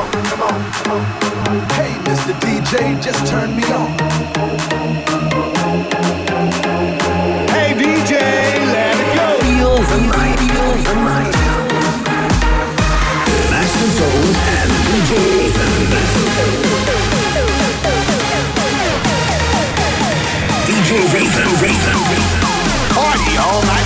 on, come on. Hey, Mr. DJ, just turn me on. Hey, DJ, let it go. Feel the feel the. Master Zone and DJ DJ Raven, Raven. Party all night.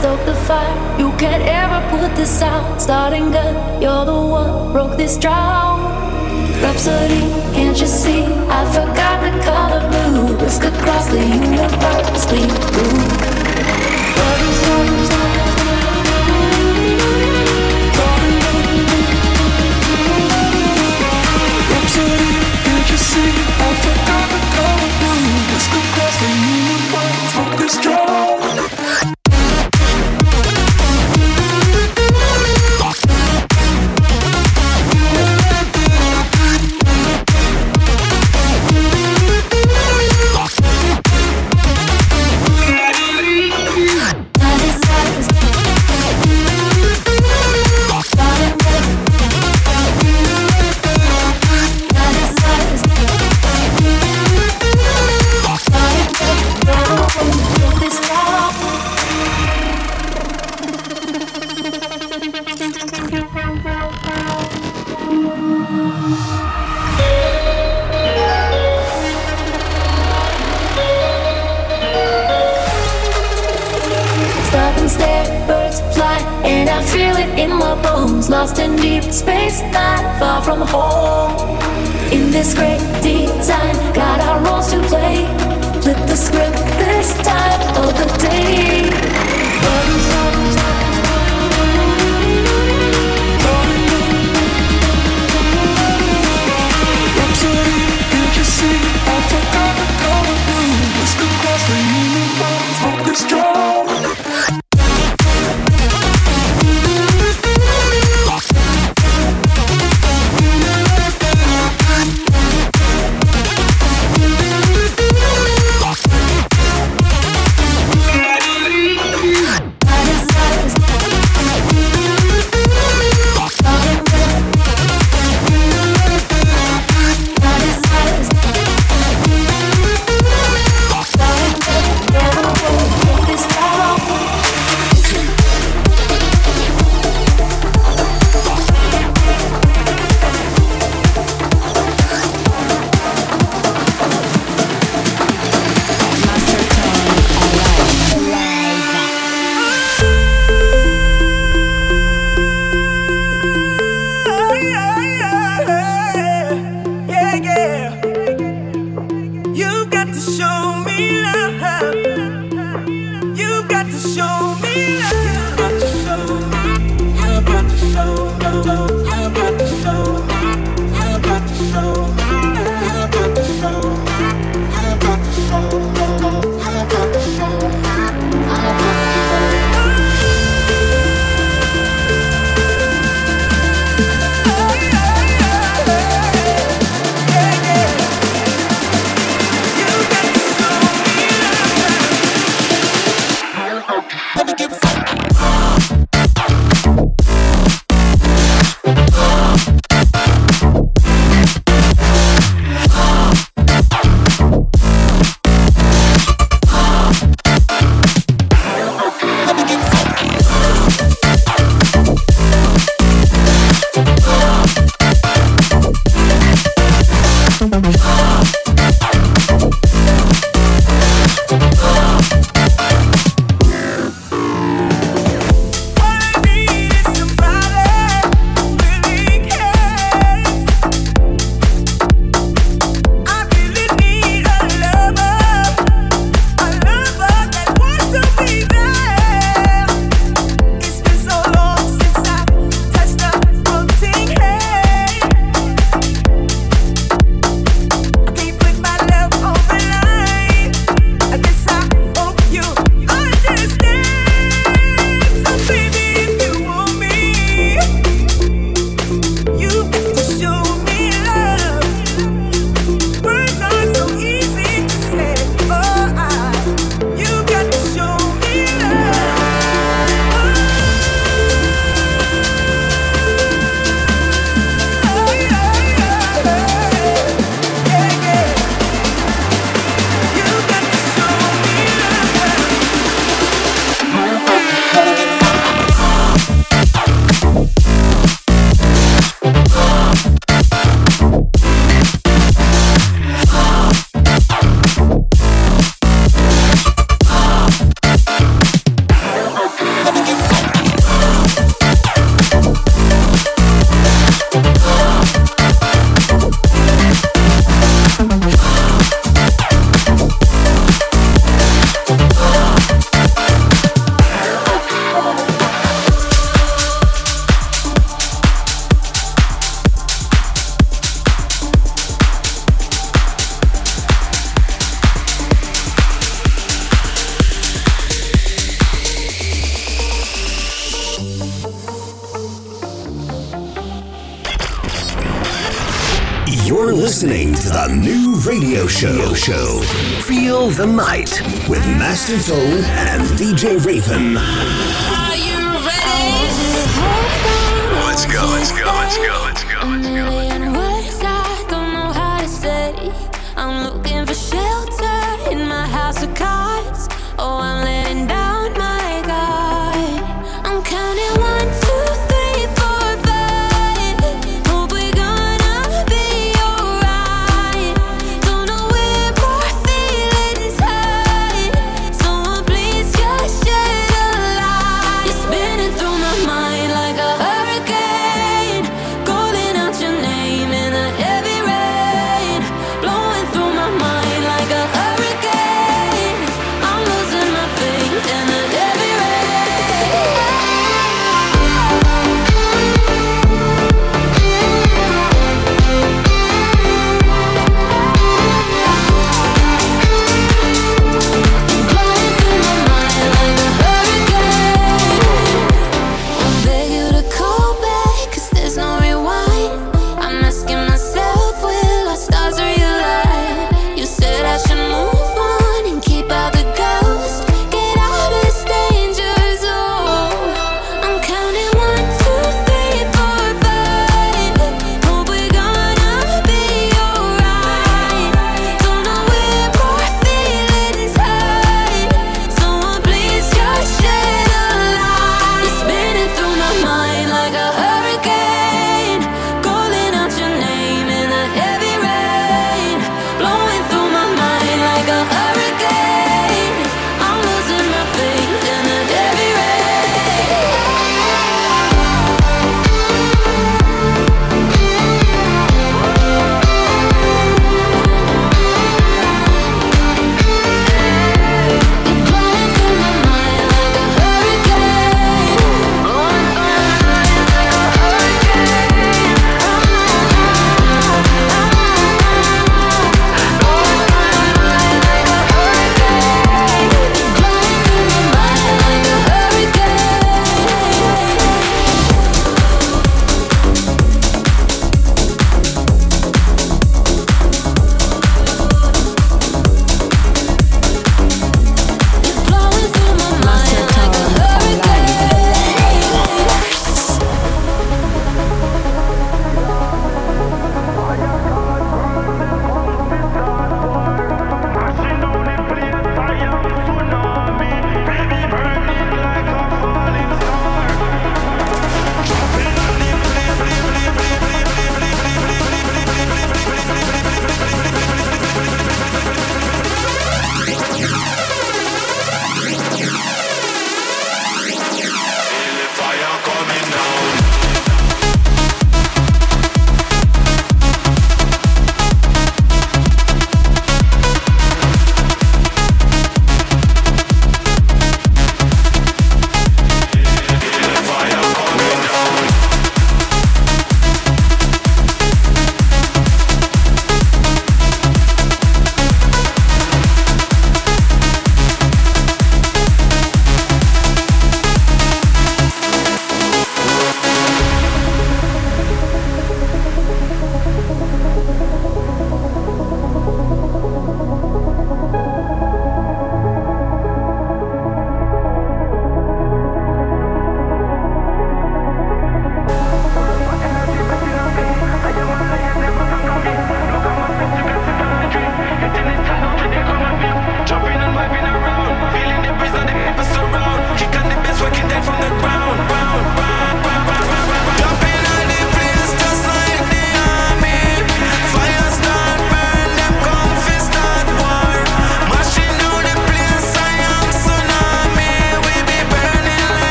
Fire. You can't ever put this out. Starting gun, you're the one broke this drought. Rhapsody, can't you see? I forgot the color blue. Whisk across the universe, bleed through. Rhapsody, can't you see? I forgot the color blue. Whisk across the universe, broke this drought. With Master and DJ Raven.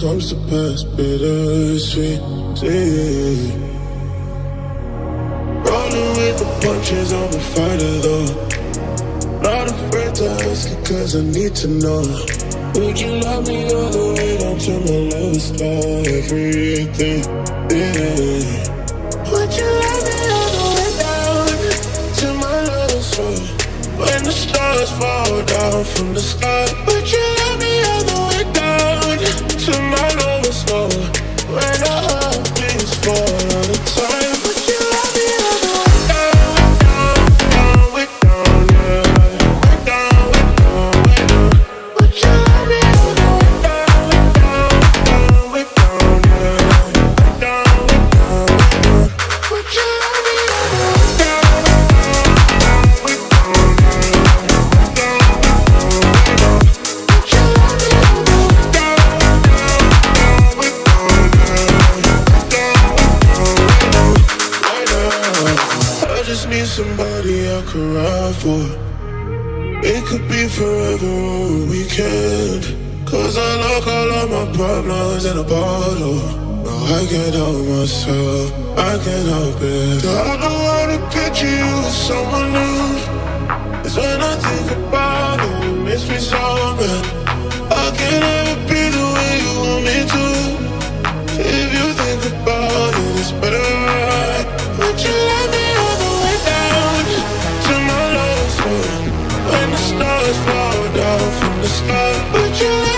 comes to pass, bittersweet. Rolling with the punches, I'm a fighter though. Not afraid to ask you, cause I need to know. Would you love me all the way down to my lowest? life? Everything. just need somebody I could ride for. It could be forever or a weekend. Cause I lock all of my problems in a bottle. No, I can't help myself, I can't help it. I know how to picture you with someone new. It's when I think about it, it makes me so mad. I can't you